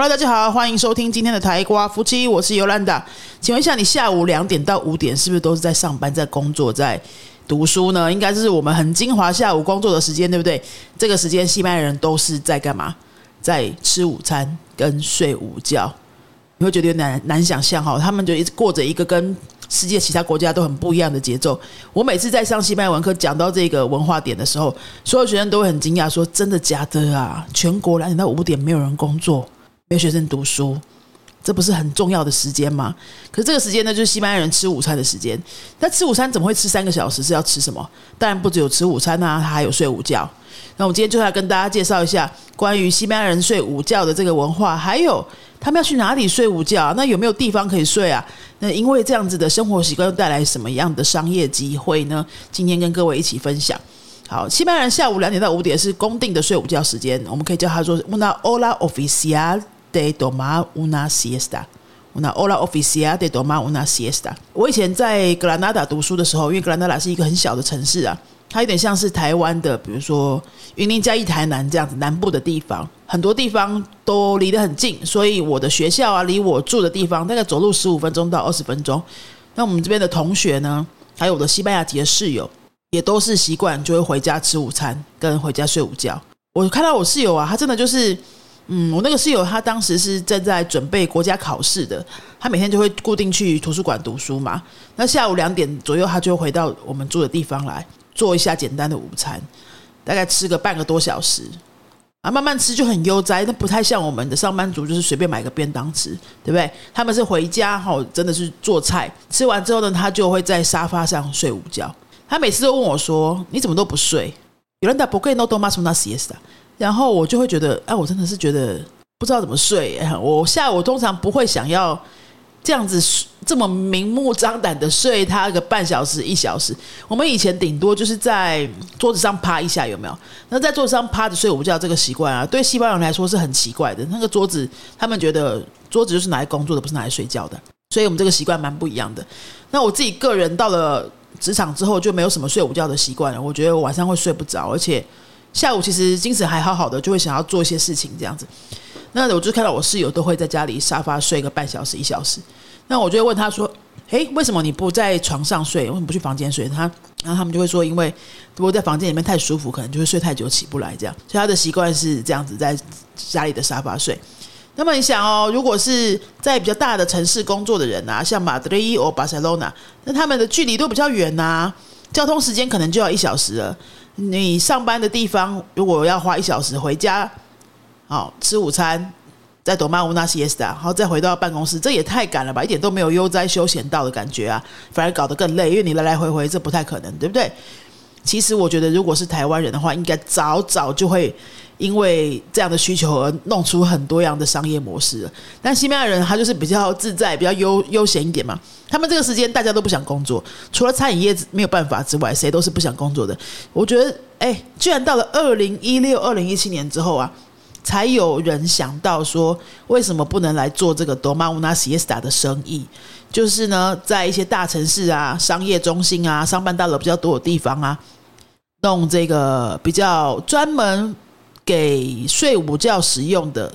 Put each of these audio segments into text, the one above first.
Hello，大家好，欢迎收听今天的台瓜夫妻，我是尤兰达。请问一下，你下午两点到五点是不是都是在上班、在工作、在读书呢？应该是我们很精华下午工作的时间，对不对？这个时间，西班牙人都是在干嘛？在吃午餐跟睡午觉。你会觉得有点难难想象哈，他们就一直过着一个跟世界其他国家都很不一样的节奏。我每次在上西班牙文课讲到这个文化点的时候，所有学生都会很惊讶，说：“真的假的啊？全国两点到五点没有人工作，没有学生读书。”这不是很重要的时间吗？可是这个时间呢，就是西班牙人吃午餐的时间。那吃午餐怎么会吃三个小时？是要吃什么？当然不只有吃午餐啊，他还有睡午觉。那我们今天就来跟大家介绍一下关于西班牙人睡午觉的这个文化，还有他们要去哪里睡午觉？那有没有地方可以睡啊？那因为这样子的生活习惯又带来什么样的商业机会呢？今天跟各位一起分享。好，西班牙人下午两点到五点是公定的睡午觉时间，我们可以叫他说 “una hora oficial”。De tomar una siesta, una hora oficial de tomar una siesta。我以前在格兰纳达读书的时候，因为格兰纳达是一个很小的城市啊，它有点像是台湾的，比如说云林、嘉义、台南这样子南部的地方，很多地方都离得很近，所以我的学校啊，离我住的地方大概走路十五分钟到二十分钟。那我们这边的同学呢，还有我的西班牙籍的室友，也都是习惯就会回家吃午餐，跟回家睡午觉。我看到我室友啊，他真的就是。嗯，我那个室友他当时是正在准备国家考试的，他每天就会固定去图书馆读书嘛。那下午两点左右，他就回到我们住的地方来做一下简单的午餐，大概吃个半个多小时啊，慢慢吃就很悠哉。那不太像我们的上班族，就是随便买个便当吃，对不对？他们是回家哈，真的是做菜，吃完之后呢，他就会在沙发上睡午觉。他每次都问我说：“你怎么都不睡？”有人打不可以 no do mas una siesta。然后我就会觉得，哎，我真的是觉得不知道怎么睡。我下午通常不会想要这样子这么明目张胆的睡他个半小时一小时。我们以前顶多就是在桌子上趴一下，有没有？那在桌子上趴着睡午觉这个习惯啊，对西班牙人来说是很奇怪的。那个桌子，他们觉得桌子就是拿来工作的，不是拿来睡觉的。所以我们这个习惯蛮不一样的。那我自己个人到了职场之后，就没有什么睡午觉的习惯了。我觉得晚上会睡不着，而且。下午其实精神还好好的，就会想要做一些事情这样子。那我就看到我室友都会在家里沙发睡个半小时一小时。那我就会问他说：“诶，为什么你不在床上睡？为什么不去房间睡？”他然后他们就会说：“因为如果在房间里面太舒服，可能就会睡太久起不来这样。”所以他的习惯是这样子，在家里的沙发睡。那么你想哦，如果是在比较大的城市工作的人啊，像马德里或巴塞罗那，那他们的距离都比较远呐，交通时间可能就要一小时了。你上班的地方，如果要花一小时回家，好吃午餐，再躲曼乌纳西斯达，然后再回到办公室，这也太赶了吧，一点都没有悠哉休闲到的感觉啊，反而搞得更累，因为你来来回回，这不太可能，对不对？其实我觉得，如果是台湾人的话，应该早早就会。因为这样的需求而弄出很多样的商业模式，但西班牙人他就是比较自在、比较悠悠闲一点嘛。他们这个时间大家都不想工作，除了餐饮业没有办法之外，谁都是不想工作的。我觉得，哎，居然到了二零一六、二零一七年之后啊，才有人想到说，为什么不能来做这个 Doma Una Siesta 的生意？就是呢，在一些大城市啊、商业中心啊、商办大楼比较多的地方啊，弄这个比较专门。给睡午觉使用的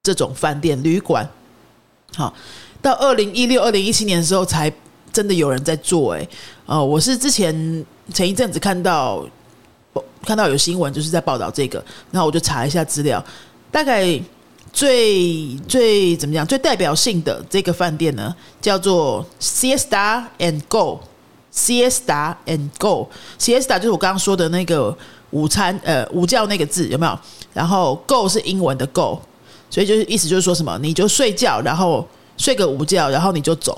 这种饭店旅馆，好，到二零一六、二零一七年的时候，才真的有人在做。哎，呃，我是之前前一阵子看到看到有新闻，就是在报道这个，然后我就查一下资料，大概最最怎么讲，最代表性的这个饭店呢，叫做 Siesta and Go C S DA AND Go，Siesta 就是我刚刚说的那个。午餐，呃，午觉那个字有没有？然后 “go” 是英文的 “go”，所以就是意思就是说什么，你就睡觉，然后睡个午觉，然后你就走，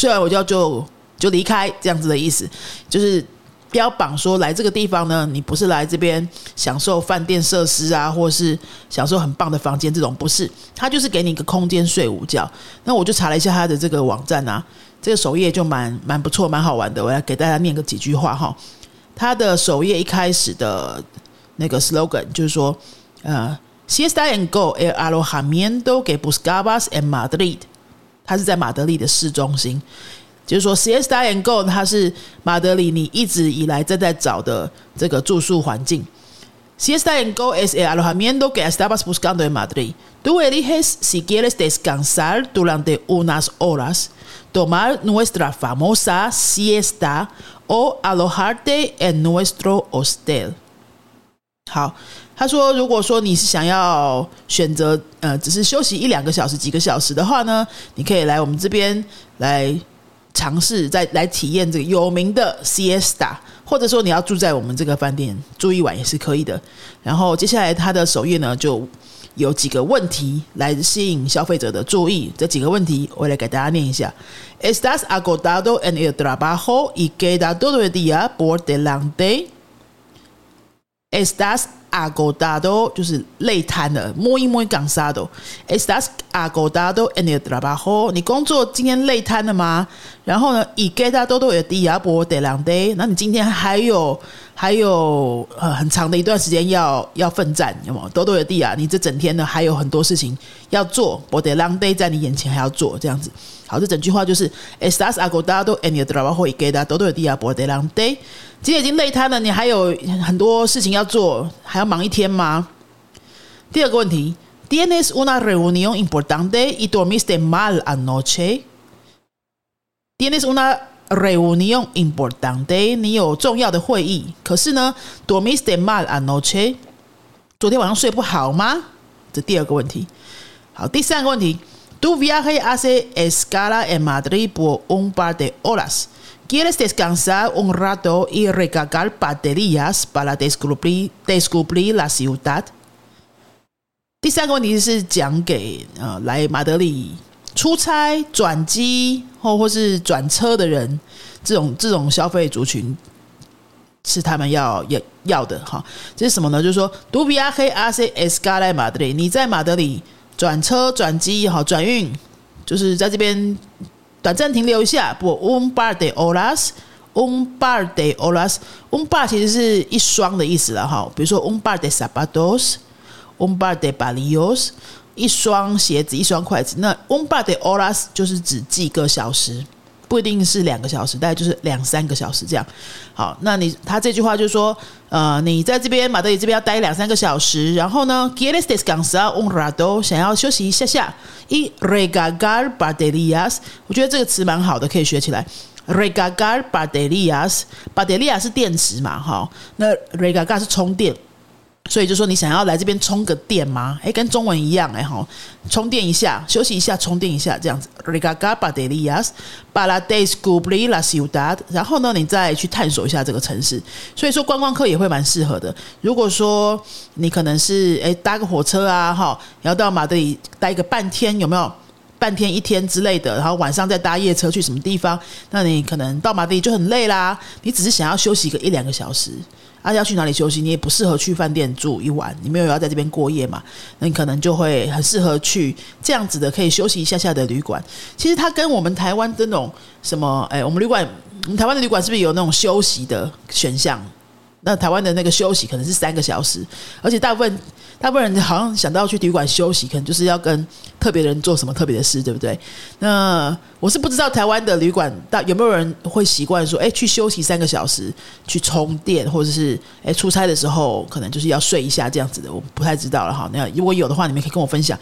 睡完午觉就就离开，这样子的意思，就是标榜说来这个地方呢，你不是来这边享受饭店设施啊，或是享受很棒的房间这种，不是，他就是给你一个空间睡午觉。那我就查了一下他的这个网站啊，这个首页就蛮蛮不错，蛮好玩的，我来给大家念个几句话哈。他的首页一开始的那个 slogan 就是说，呃，Siesta and Go el alojamiento que buscabas en Madrid。它是在马德里的市中心，就是说 Siesta and Go 它是马德里你一直以来正在找的这个住宿环境。Si está en Go es el alojamiento que estabas buscando en Madrid. Tú eliges si quieres descansar durante unas horas, tomar nuestra famosa siesta o alojarte en nuestro hostel. 好，他说，如果说你是想要选择呃，只是休息一两个小时、几个小时的话呢，你可以来我们这边来尝试，再来体验这个有名的 siesta。或者说你要住在我们这个饭店住一晚也是可以的。然后接下来他的首页呢，就有几个问题来吸引消费者的注意。这几个问题我来给大家念一下：Estás agotado en el trabajo y queda todo el día por delante? Estás agotado 就是累瘫了，muy muy cansado. Estás agotado en el trabajo？你工作今天累瘫了吗？然后呢，y queda todo el día por delante？那你今天还有还有呃很长的一段时间要要奋战，有吗？todo el día？你这整天呢还有很多事情要做，por delante 在你眼前还要做这样子。好，这整句话就是 Estás agotado en el trabajo y queda todo el día por delante？今天已经累瘫了，你还有很多事情要做，还要忙一天吗？第二个问题，¿Tienes una reunión importante y dormiste mal anoche? ¿Tienes una reunión importante？你有重要的会议，可是呢，dormiste mal anoche？昨天晚上睡不好吗？这第二个问题。好，第三个问题，¿Tu viaje hace escala en Madrid por un par de horas? ¿Quieres descansar un rato y recargar baterías para descubrir, descubrir la ciudad? 第三个问题是讲给呃来马德里出差、转机或或是转车的人，这种这种消费族群是他们要要要的哈。这是什么呢？就是说，Du viajes hace escala en Madrid？你在马德里转车、转机哈，转运就是在这边。短暂停留一下，不，un par de horas，un par de horas，un par 其实是一双的意思了哈。比如说，un par de zapatos，un par de balios，一双鞋子，一双筷子。那 un par de horas 就是指几个小时。不一定是两个小时，大概就是两三个小时这样。好，那你他这句话就是说，呃，你在这边马德里这边要待两三个小时，然后呢，quieres descansar un rato，想要休息一下下。y recargar baterías，我觉得这个词蛮好的，可以学起来。recargar baterías，batería 是电池嘛，哈，那 recargar 是充电。所以就说你想要来这边充个电吗？哎，跟中文一样哎哈，充电一下，休息一下，充电一下这样子。Regaga baterías para descubrir la ciudad，然后呢，你再去探索一下这个城市。所以说观光客也会蛮适合的。如果说你可能是哎搭个火车啊哈，要到马德里待个半天，有没有半天一天之类的？然后晚上再搭夜车去什么地方？那你可能到马德里就很累啦。你只是想要休息个一两个小时。啊，要去哪里休息？你也不适合去饭店住一晚，你没有要在这边过夜嘛？那你可能就会很适合去这样子的可以休息一下下的旅馆。其实它跟我们台湾这种什么，哎，我们旅馆，我们台湾的旅馆是不是有那种休息的选项？那台湾的那个休息可能是三个小时，而且大部分大部分人好像想到去旅馆休息，可能就是要跟特别人做什么特别的事，对不对？那我是不知道台湾的旅馆大有没有人会习惯说，哎，去休息三个小时，去充电，或者是哎出差的时候可能就是要睡一下这样子的，我不太知道了哈。那如果有的话，你们可以跟我分享，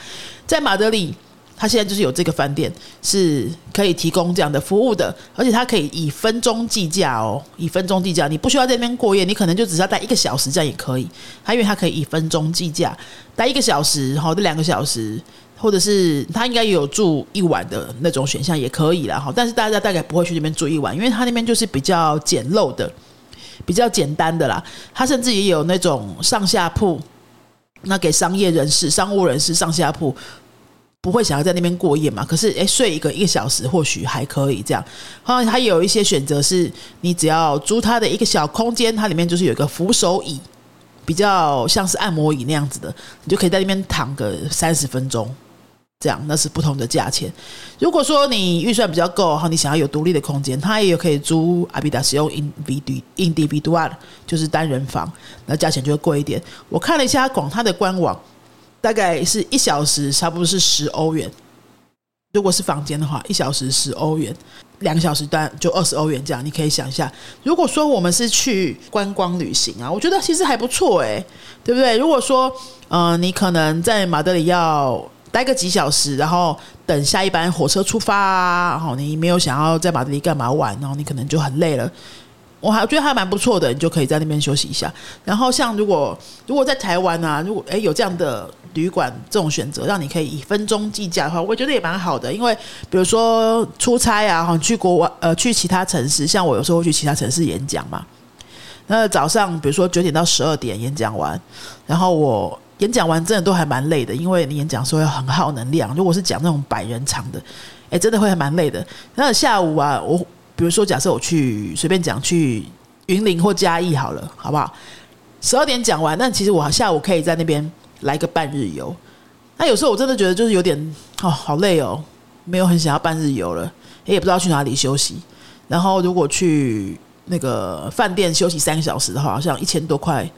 在马德里。他现在就是有这个饭店是可以提供这样的服务的，而且他可以以分钟计价哦，以分钟计价，你不需要在那边过夜，你可能就只要待一个小时，这样也可以。他因为他可以以分钟计价，待一个小时，好，这两个小时，或者是他应该也有住一晚的那种选项也可以了哈。但是大家大概不会去那边住一晚，因为他那边就是比较简陋的，比较简单的啦。他甚至也有那种上下铺，那给商业人士、商务人士上下铺。不会想要在那边过夜嘛？可是，诶，睡一个一个小时或许还可以这样。好像还有一些选择是，你只要租它的一个小空间，它里面就是有一个扶手椅，比较像是按摩椅那样子的，你就可以在那边躺个三十分钟，这样那是不同的价钱。如果说你预算比较够，哈，你想要有独立的空间，它也有可以租阿比达使用 individual，就是单人房，那价钱就会贵一点。我看了一下广它的官网。大概是一小时，差不多是十欧元。如果是房间的话，一小时十欧元。两个小时段就二十欧元这样，你可以想一下。如果说我们是去观光旅行啊，我觉得其实还不错诶，对不对？如果说呃，你可能在马德里要待个几小时，然后等下一班火车出发，然后你没有想要在马德里干嘛玩，然后你可能就很累了。我还觉得还蛮不错的，你就可以在那边休息一下。然后像如果如果在台湾啊，如果诶有这样的旅馆这种选择，让你可以以分钟计价的话，我觉得也蛮好的。因为比如说出差啊，哈，去国外呃去其他城市，像我有时候会去其他城市演讲嘛。那早上比如说九点到十二点演讲完，然后我演讲完真的都还蛮累的，因为你演讲时候要很耗能量。如果是讲那种百人场的，诶，真的会还蛮累的。那下午啊，我。比如说，假设我去随便讲去云林或嘉义好了，好不好？十二点讲完，那其实我下午可以在那边来个半日游。那有时候我真的觉得就是有点哦，好累哦，没有很想要半日游了，也不知道去哪里休息。然后如果去那个饭店休息三个小时的话，好像一千多块，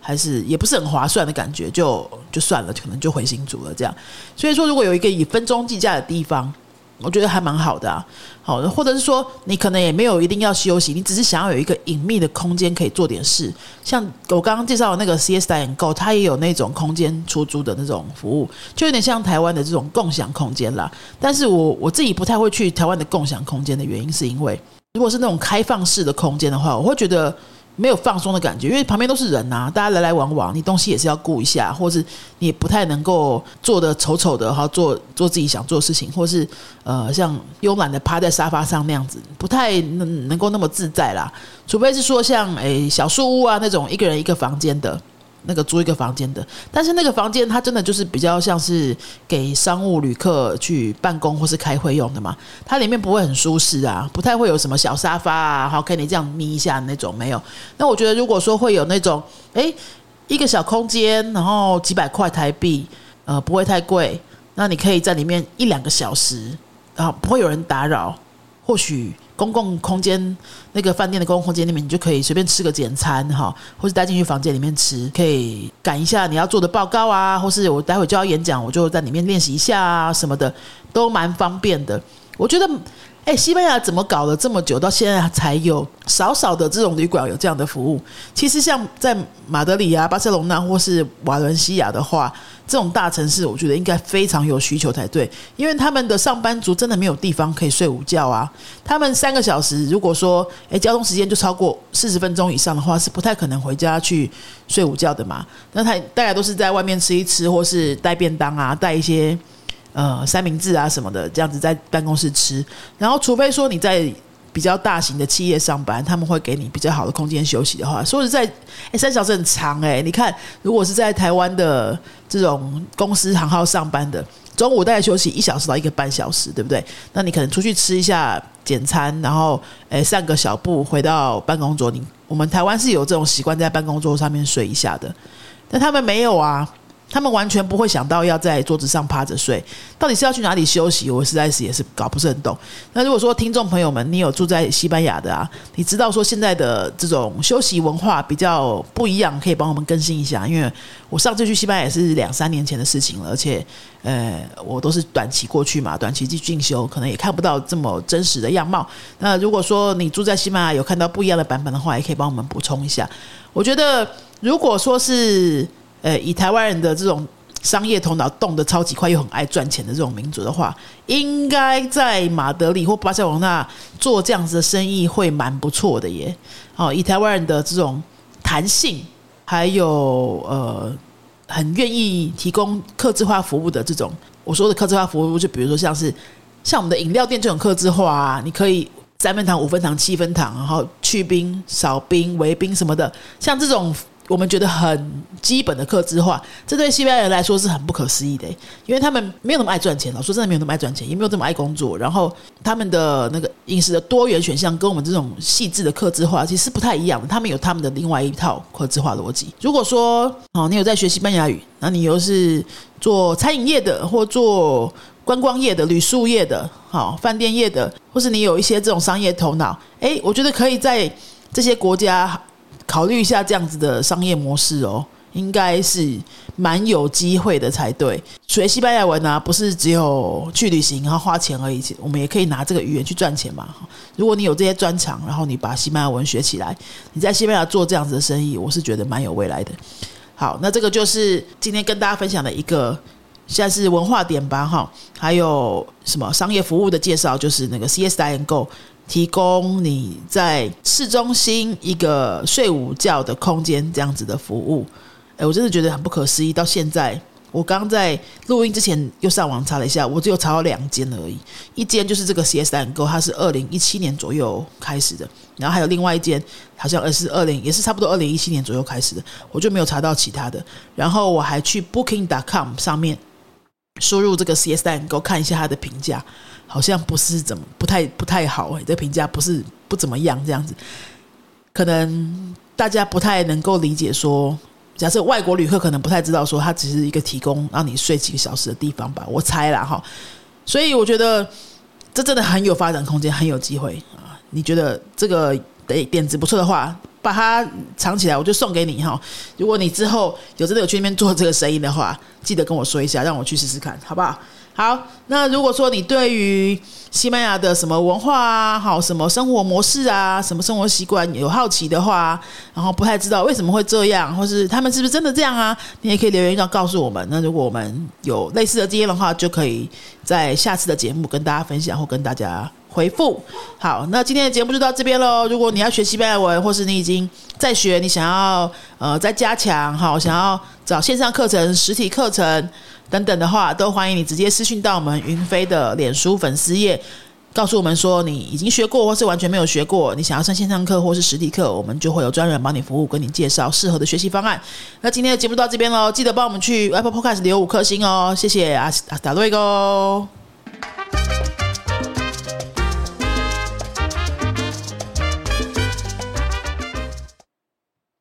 还是也不是很划算的感觉，就就算了，可能就回新竹了这样。所以说，如果有一个以分钟计价的地方。我觉得还蛮好的啊，好，或者是说你可能也没有一定要休息，你只是想要有一个隐秘的空间可以做点事。像我刚刚介绍的那个 CS 代言购，它也有那种空间出租的那种服务，就有点像台湾的这种共享空间啦。但是我我自己不太会去台湾的共享空间的原因，是因为如果是那种开放式的空间的话，我会觉得。没有放松的感觉，因为旁边都是人呐，大家来来往往，你东西也是要顾一下，或是你不太能够坐的丑丑的哈，做做自己想做的事情，或是呃像慵懒的趴在沙发上那样子，不太能能够那么自在啦。除非是说像诶小树屋啊那种一个人一个房间的。那个租一个房间的，但是那个房间它真的就是比较像是给商务旅客去办公或是开会用的嘛，它里面不会很舒适啊，不太会有什么小沙发啊，好可以你这样眯一下那种没有。那我觉得如果说会有那种，诶，一个小空间，然后几百块台币，呃，不会太贵，那你可以在里面一两个小时，然后不会有人打扰，或许。公共空间那个饭店的公共空间里面，你就可以随便吃个简餐哈，或者带进去房间里面吃，可以赶一下你要做的报告啊，或是我待会就要演讲，我就在里面练习一下啊什么的，都蛮方便的。我觉得。哎，西班牙怎么搞了这么久，到现在才有少少的这种旅馆有这样的服务？其实像在马德里啊、巴塞隆纳或是瓦伦西亚的话，这种大城市，我觉得应该非常有需求才对，因为他们的上班族真的没有地方可以睡午觉啊。他们三个小时，如果说哎交通时间就超过四十分钟以上的话，是不太可能回家去睡午觉的嘛。那他大家都是在外面吃一吃，或是带便当啊，带一些。呃，三明治啊什么的，这样子在办公室吃，然后除非说你在比较大型的企业上班，他们会给你比较好的空间休息的话，说实在，哎，三小时很长哎。你看，如果是在台湾的这种公司行号上班的，中午大概休息一小时到一个半小时，对不对？那你可能出去吃一下简餐，然后诶散个小步，回到办公桌。你我们台湾是有这种习惯，在办公桌上面睡一下的，但他们没有啊。他们完全不会想到要在桌子上趴着睡，到底是要去哪里休息？我实在是也是搞不是很懂。那如果说听众朋友们，你有住在西班牙的啊，你知道说现在的这种休息文化比较不一样，可以帮我们更新一下。因为我上次去西班牙也是两三年前的事情了，而且呃，我都是短期过去嘛，短期去进修，可能也看不到这么真实的样貌。那如果说你住在西班牙有看到不一样的版本的话，也可以帮我们补充一下。我觉得如果说是。呃，以台湾人的这种商业头脑动得超级快又很爱赚钱的这种民族的话，应该在马德里或巴塞罗那做这样子的生意会蛮不错的耶。好，以台湾人的这种弹性，还有呃，很愿意提供客制化服务的这种，我说的客制化服务，就比如说像是像我们的饮料店这种客制化啊，你可以三分糖、五分糖、七分糖，然后去冰、少冰、微冰什么的，像这种。我们觉得很基本的克制化，这对西班牙人来说是很不可思议的，因为他们没有那么爱赚钱老。说真的，没有那么爱赚钱，也没有这么爱工作。然后他们的那个饮食的多元选项跟我们这种细致的克制化其实不太一样的。他们有他们的另外一套克制化逻辑。如果说哦，你有在学西班牙语，那你又是做餐饮业的，或做观光业的、旅宿业的、好饭店业的，或是你有一些这种商业头脑，诶，我觉得可以在这些国家。考虑一下这样子的商业模式哦，应该是蛮有机会的才对。学西班牙文呢，不是只有去旅行然后花钱而已，我们也可以拿这个语言去赚钱嘛。如果你有这些专长，然后你把西班牙文学起来，你在西班牙做这样子的生意，我是觉得蛮有未来的。好，那这个就是今天跟大家分享的一个，现在是文化点吧哈，还有什么商业服务的介绍，就是那个 CS I N Go。提供你在市中心一个睡午觉的空间，这样子的服务，哎，我真的觉得很不可思议。到现在，我刚在录音之前又上网查了一下，我只有查到两间而已。一间就是这个 CS 蛋糕，它是二零一七年左右开始的，然后还有另外一间，好像也是二零，也是差不多二零一七年左右开始的，我就没有查到其他的。然后我还去 Booking.com 上面输入这个 CS 蛋糕，看一下它的评价。好像不是怎么不太不太好哎，这评价不是不怎么样这样子，可能大家不太能够理解说，假设外国旅客可能不太知道说，它只是一个提供让你睡几个小时的地方吧，我猜啦哈，所以我觉得这真的很有发展空间，很有机会啊！你觉得这个的点子不错的话，把它藏起来，我就送给你哈。如果你之后有真的有去那边做这个生意的话，记得跟我说一下，让我去试试看，好不好？好，那如果说你对于西班牙的什么文化啊，好什么生活模式啊，什么生活习惯有好奇的话，然后不太知道为什么会这样，或是他们是不是真的这样啊，你也可以留言要告诉我们。那如果我们有类似的经验的话，就可以在下次的节目跟大家分享或跟大家回复。好，那今天的节目就到这边喽。如果你要学西班牙文，或是你已经在学，你想要呃再加强，好想要找线上课程、实体课程。等等的话，都欢迎你直接私讯到我们云飞的脸书粉丝页，告诉我们说你已经学过，或是完全没有学过，你想要上线上课或是实体课，我们就会有专人帮你服务，跟你介绍适合的学习方案。那今天的节目到这边喽，记得帮我们去 Apple Podcast 留五颗星哦，谢谢阿阿达瑞哥。